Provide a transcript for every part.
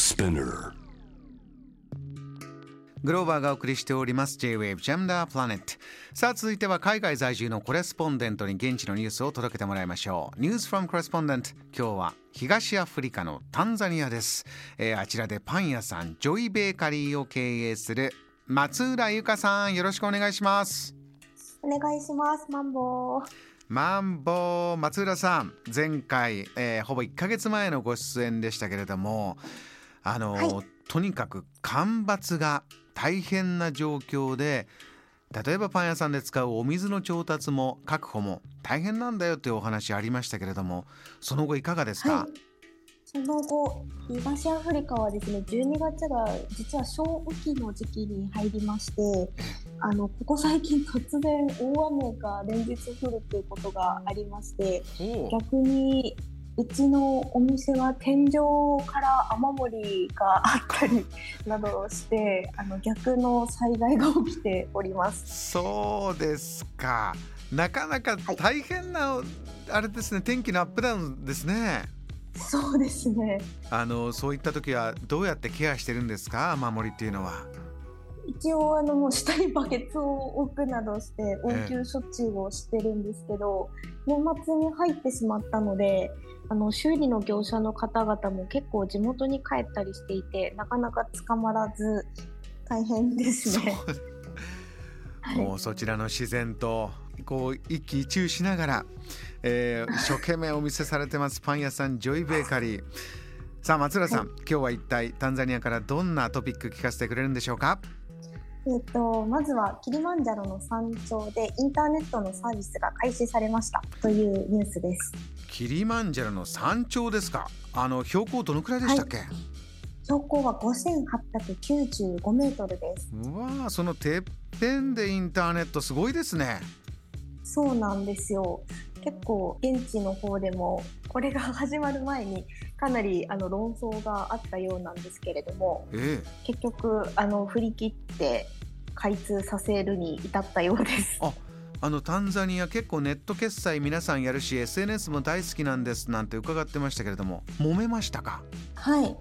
Spinner. グローバーがお送りしております。J-Wave the Planet さあ続いては海外在住のコレスポンデントに現地のニュースを届けてもらいましょう。News from Correspondent 今日は東アフリカのタンザニアです、えー、あちらでパン屋さんジョイベーカリーを経営する松浦由香さん。よろしくお願いします。お願いします。マンボウ。マンボウ。松浦さん前回、えー、ほぼ1か月前のご出演でしたけれどもあの、はい、とにかく干ばつが大変な状況で例えばパン屋さんで使うお水の調達も確保も大変なんだよというお話ありましたけれどもその後いかがですか、はい、その後東アフリカはですね12月が実は小雨季の時期に入りましてあのここ最近突然大雨が連日降るということがありまして逆にうちのお店は天井から雨漏りがあったりなどしてあの逆の災害が起きております。そうですか。なかなか大変な、はい、あれですね天気のアップダウンですね。そうですね。あのそういった時はどうやってケアしてるんですか？雨漏りっていうのは。一応あのもう下にバケツを置くなどして応急処置をしてるんですけど、ええ、年末に入ってしまったのであの修理の業者の方々も結構地元に帰ったりしていてなかなか捕まらず大変ですね。もうそちらの自然とこう一喜一憂しながら、えー、一生懸命お見せされてますパン屋さんジョイベーカリー。さあ松浦さん、はい、今日は一体タンザニアからどんなトピック聞かせてくれるんでしょうか？えーと、まずはキリマンジャロの山頂でインターネットのサービスが開始されましたというニュースです。キリマンジャロの山頂ですか？あの標高どのくらいでしたっけ、はい、標高は5895メートルです。うわそのてっぺんでインターネットすごいですね。そうなんですよ結構現地の方でもこれが始まる前にかなりあの論争があったようなんですけれども、ええ、結局あの振り切って開通させるに至ったようです。ああのタンザニア結構ネット決済皆さんやるし SNS も大好きなんですなんて伺ってましたけれども揉めましたか？はい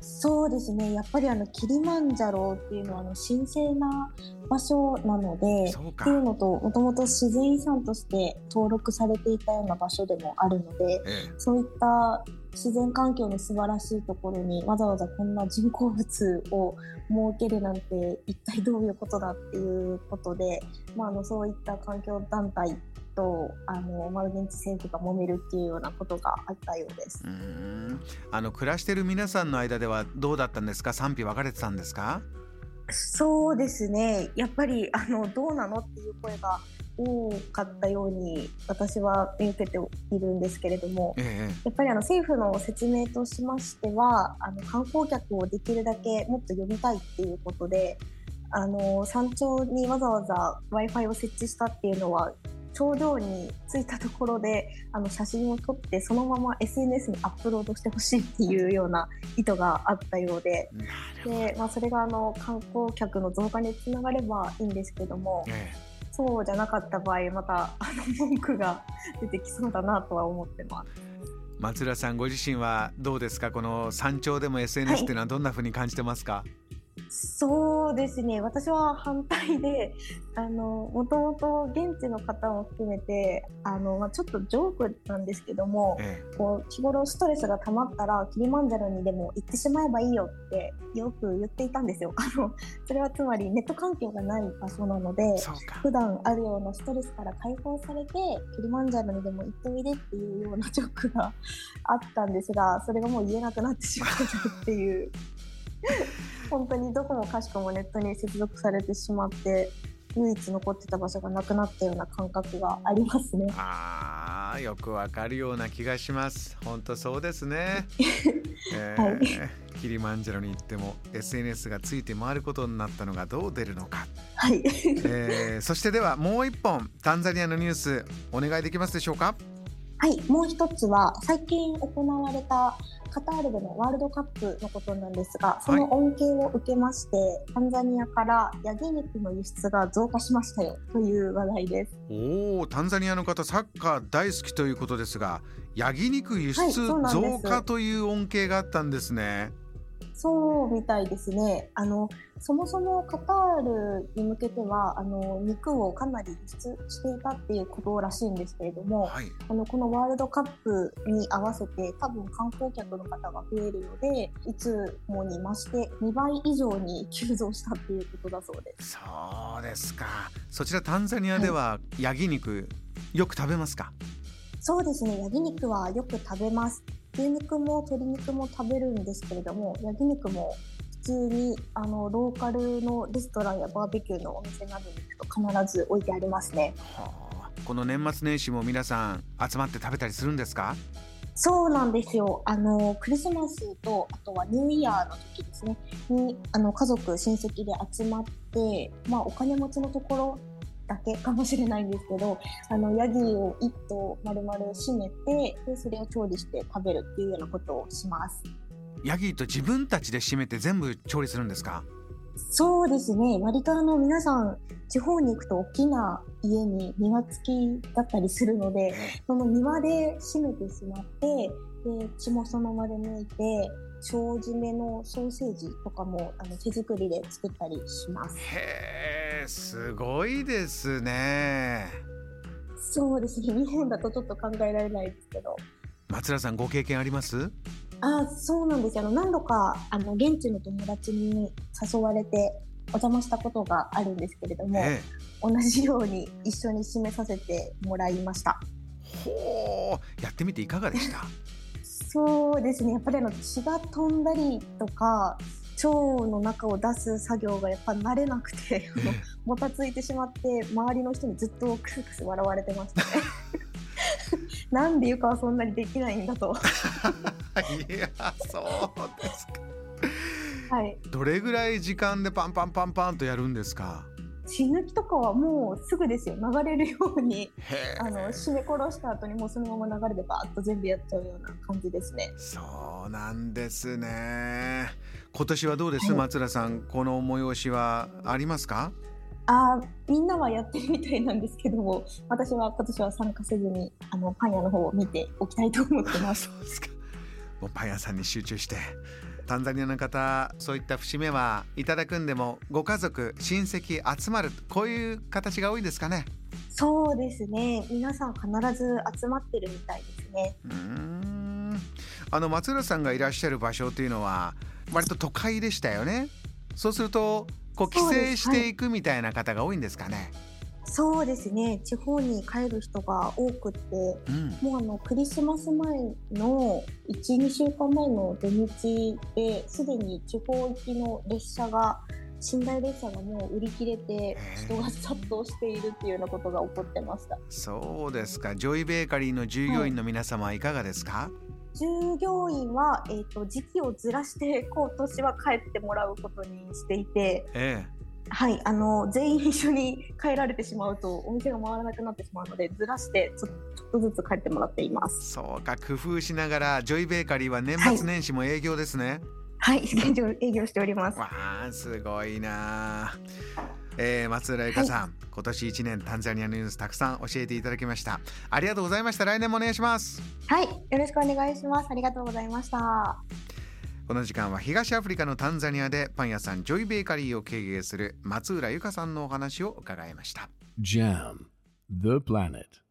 そうですね。やっぱりあのキリマンジャロっていうのはあの神聖な場所なのでっていうのともともと自然遺産として登録されていたような場所でもあるので、ええ、そういった自然環境の素晴らしいところにわざわざこんな人工物を設けるなんて一体どういうことだっていうことで、まあ、あのそういった環境団体とあのマル現地政府が揉めるっていうようなことがあったようです。うん。あの暮らしてる皆さんの間ではどうだったんですか？賛否分かれてたんですか？そうですね。やっぱりあのどうなのっていう声が多かったように私は見受けているんですけれども、ええ、やっぱりあの政府の説明としましてはあの観光客をできるだけもっと呼びたいっていうことであの山頂にわざわざ w i f i を設置したっていうのは頂上に着いたところであの写真を撮ってそのまま SNS にアップロードしてほしいっていうような意図があったようでで、まあ、それがあの観光客の増加につながればいいんですけども。ええそうじゃなかった場合またあの文句が出てきそうだなとは思ってます。松浦さんご自身はどうですか？この山頂でも SNS っていうのはどんなふうに感じてますか、はいそうですね私は反対であのもともと現地の方も含めてあの、まあ、ちょっとジョークなんですけども、ええ、こう日頃ストレスが溜まったらキリマンジャロにでも行ってしまえばいいよってよく言っていたんですよ。あのそれはつまりネット環境がない場所なので普段あるようなストレスから解放されてキリマンジャロにでも行っておいでっていうようなジョークがあったんですがそれがもう言えなくなってしまったっていう。本当にどこもかしこもネットに接続されてしまって唯一残ってた場所がなくなったような感覚がありますね。ああよくわかるような気がします。本当そうですね。えー、はい、キリマンジャロに行っても SNS がついて回ることになったのがどう出るのか。はい。えー、そしてではもう一本タンザニアのニュースお願いできますでしょうか？はいもう一つは最近行われたカタールでのワールドカップのことなんですがその恩恵を受けまして、はい、タンザニアからヤギ肉の輸出が増加しましたよという話題です。おおタンザニアの方サッカー大好きということですがヤギ肉輸出増加という恩恵があったんですね、そうみたいですね。あのそもそもカタールに向けてはあの肉をかなり輸出していたっていうことらしいんですけれども、はい、あのこのワールドカップに合わせて多分観光客の方が増えるのでいつもに増して2倍以上に急増したっていうことだそうです。そうですか。そちらタンザニアではヤギ肉、よく食べますか？そうですね。ヤギ肉はよく食べます。牛肉も鶏肉も食べるんですけれどもヤギ肉も普通にあのローカルのレストランやバーベキューのお店などに行くと必ず置いてありますね。はあ、この年末年始も皆さん集まって食べたりするんですか？そうなんですよ。あのクリスマスとあとはニューイヤーの時ですね。にあの家族親戚で集まって、まあ、お金持ちのところだけかもしれないんですけどあのヤギを1頭丸々締めてでそれを調理して食べるっていうようなことをします。ヤギと自分たちで締めて全部調理するんですか？そうですね。割とあの皆さん地方に行くと大きな家に庭付きだったりするのでその庭で締めてしまってで血もそのままで抜いて腸締めのソーセージとかもあの手作りで作ったりします。へえ、すごいですね。そうですね。日本だとちょっと考えられないですけど。松浦さんご経験あります？あ、そうなんですよ。あの何度かあの現地の友達に誘われてお邪魔したことがあるんですけれども、ええ、同じように一緒に締めさせてもらいました。ほう、やってみていかがでした？そうですねやっぱりあの血が飛んだりとか腸の中を出す作業がやっぱ慣れなくてもたついてしまって周りの人にずっとクスクス笑われてましたね。なんでゆかはそんなにできないんだといやそうですか。はい。どれぐらい時間でパンパンパンパンとやるんですか？血抜きとかはもうすぐですよ流れるようにあの締め殺した後にもうそのまま流れでバーッと全部やっちゃうような感じですねそうなんですね今年はどうです、はい、松浦さんこの催しはありますか？あみんなはやってるみたいなんですけども私は今年は参加せずにあのパン屋の方を見ておきたいと思ってます。そうですか。もうパン屋さんに集中してタンザニアの方そういった節目はいただくんでもご家族親戚集まるこういう形が多いですかね？そうですね。皆さん必ず集まってるみたいですね。うん。あの松浦さんがいらっしゃる場所というのは割と都会でしたよね。そうするとこう帰省していくみたいな方が多いんですかね、そうですね。地方に帰る人が多くて、うん、もうあのクリスマス前の12週間前の土日ですでに地方行きの列車が寝台列車がもう売り切れて人が殺到しているっていうようなことが起こってました。そうですか。ジョイベーカリーの従業員の皆様はいかがですか、はい従業員は、えーと、時期をずらして今年は帰ってもらうことにしていて、ええ、はい、あの全員一緒に帰られてしまうとお店が回らなくなってしまうのでずらしてちょっとずつ帰ってもらっています。そうか工夫しながらジョイベーカリーは年末年始も営業ですね。はい、はい、営業しております。わあすごいなえー、松浦由香さん、はい、今年1年タンザニアのニュースたくさん教えていただきました。ありがとうございました。来年もお願いします。はい。よろしくお願いします。ありがとうございました。この時間は東アフリカのタンザニアでパン屋さんジョイベーカリーを経営する松浦由香さんのお話を伺いました。JAM The Planet